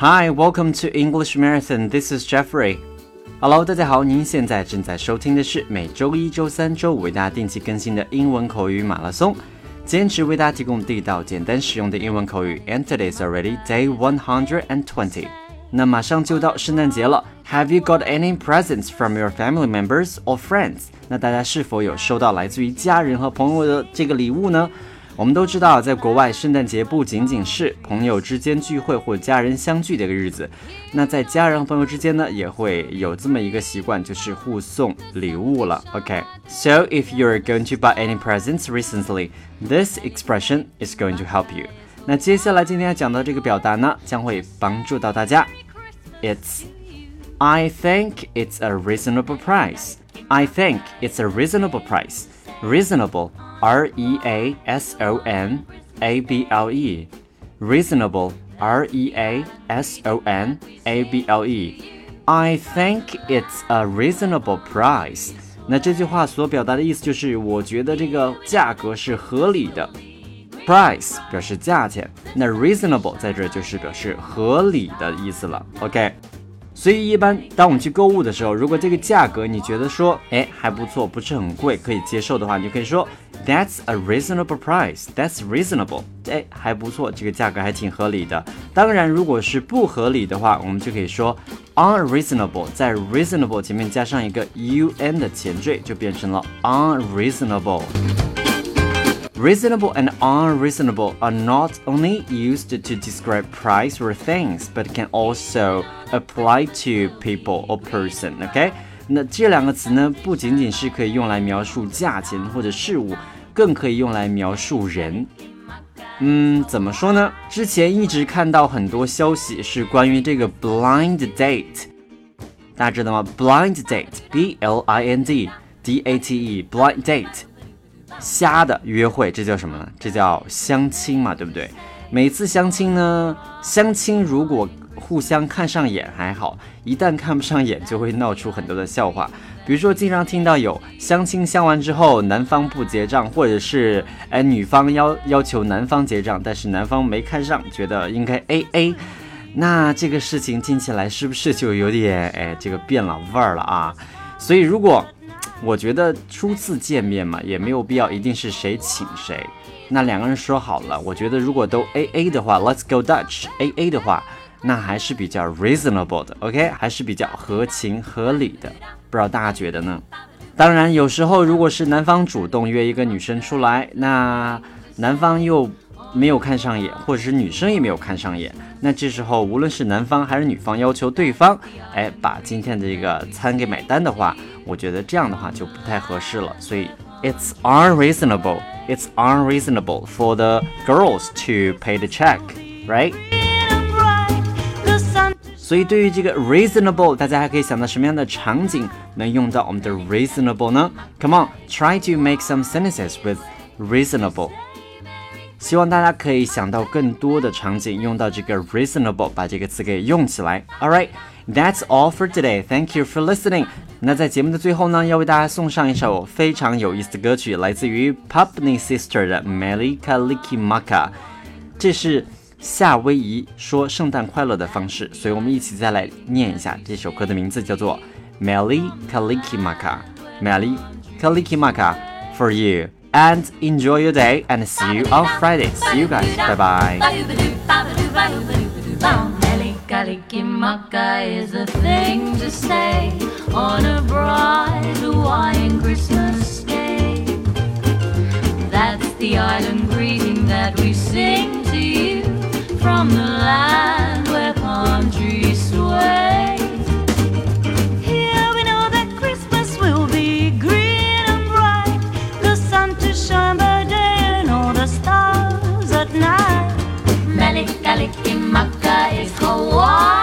Hi, welcome to English Marathon. This is Jeffrey. Hello，大家好，您现在正在收听的是每周一、周三、周五为大家定期更新的英文口语马拉松，坚持为大家提供地道、简单实用的英文口语。And today is already day one hundred and twenty. 那马上就到圣诞节了，Have you got any presents from your family members or friends？那大家是否有收到来自于家人和朋友的这个礼物呢？我们都知道，在国外，圣诞节不仅仅是朋友之间聚会或家人相聚的一个日子，那在家人和朋友之间呢，也会有这么一个习惯，就是互送礼物了。OK，so if you're going to buy any presents recently, this expression is going to help you. 那接下来今天要讲的这个表达呢，将会帮助到大家。It's I think it's a reasonable price. I think it's a reasonable price. Reasonable, R E A S O N A B L E. Reasonable, R E A S O N A B L E. I think it's a reasonable price. 那这句话所表达的意思就是，我觉得这个价格是合理的。price 表示价钱，那 reasonable 在这就是表示合理的意思了。OK， 所以一般当我们去购物的时候，如果这个价格你觉得说，哎还不错，不是很贵，可以接受的话，你就可以说 That's a reasonable price. That's reasonable. 哎还不错，这个价格还挺合理的。当然，如果是不合理的话，我们就可以说 unreasonable，在 reasonable 前面加上一个 un 的前缀，就变成了 unreasonable。Reasonable and unreasonable are not only used to describe price or things, but can also apply to people or person. OK，那这两个词呢，不仅仅是可以用来描述价钱或者事物，更可以用来描述人。嗯，怎么说呢？之前一直看到很多消息是关于这个 blind date，大家知道吗？blind date，b l i n d d a t e，blind date。 瞎的约会，这叫什么呢？这叫相亲嘛，对不对？每次相亲呢，相亲如果互相看上眼还好，一旦看不上眼，就会闹出很多的笑话。比如说，经常听到有相亲相完之后，男方不结账，或者是哎女方要要求男方结账，但是男方没看上，觉得应该 A A。那这个事情听起来是不是就有点哎这个变了味儿了啊？所以如果我觉得初次见面嘛，也没有必要一定是谁请谁。那两个人说好了，我觉得如果都 A A 的话，Let's go Dutch A A 的话，那还是比较 reasonable 的，OK，还是比较合情合理的。不知道大家觉得呢？当然，有时候如果是男方主动约一个女生出来，那男方又没有看上眼，或者是女生也没有看上眼，那这时候无论是男方还是女方要求对方，哎，把今天的这个餐给买单的话。我觉得这样的话就不太合适了，所以 it's unreasonable. It's unreasonable for the girls to pay the check, right? 所以对于这个 reasonable，大家还可以想到什么样的场景能用到我们的 reasonable 呢？Come on, try to make some sentences with reasonable. 希望大家可以想到更多的场景用到这个 reasonable，把这个词给用起来。All right, that's all for today. Thank you for listening. 那在节目的最后呢，要为大家送上一首非常有意思的歌曲，来自于 Pupney Sister 的 Meli Kalikimaka。这是夏威夷说圣诞快乐的方式，所以我们一起再来念一下这首歌的名字，叫做 Meli Kalikimaka。Meli Kalikimaka for you and enjoy your day and see you on Friday. See you guys. Bye bye. Kalikimaka is a thing to say on a bright Hawaiian Christmas Kaliki Maka is Hawaii.